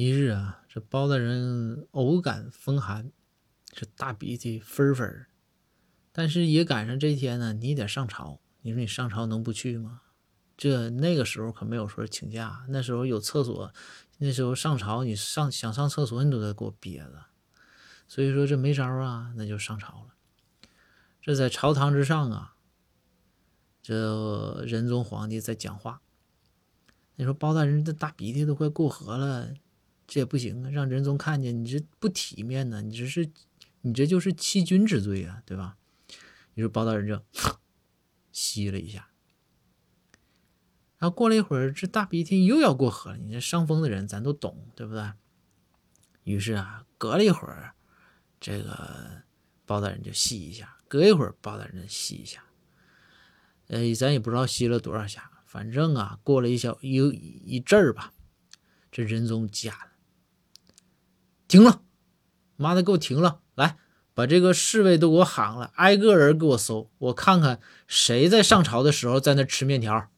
一日啊，这包大人偶感风寒，这大鼻涕分分但是也赶上这天呢，你得上朝。你说你上朝能不去吗？这那个时候可没有说请假，那时候有厕所，那时候上朝你上想上厕所你都得给我憋着。所以说这没招啊，那就上朝了。这在朝堂之上啊，这仁宗皇帝在讲话。你说包大人这大鼻涕都快过河了，这也不行啊，让仁宗看见你这不体面呢，你这是你这就是欺君之罪啊，对吧？你说包大人就吸了一下，然后过了一会儿，这大鼻涕又要过河了。你这伤风的人咱都懂，对不对？于是啊，隔了一会儿，这个包大人就吸一下，隔一会儿包大人吸一下，呃，咱也不知道吸了多少下。反正啊，过了一小一一阵儿吧，这仁宗急了，停了，妈的，给我停了！来，把这个侍卫都给我喊了，挨个人给我搜，我看看谁在上朝的时候在那吃面条。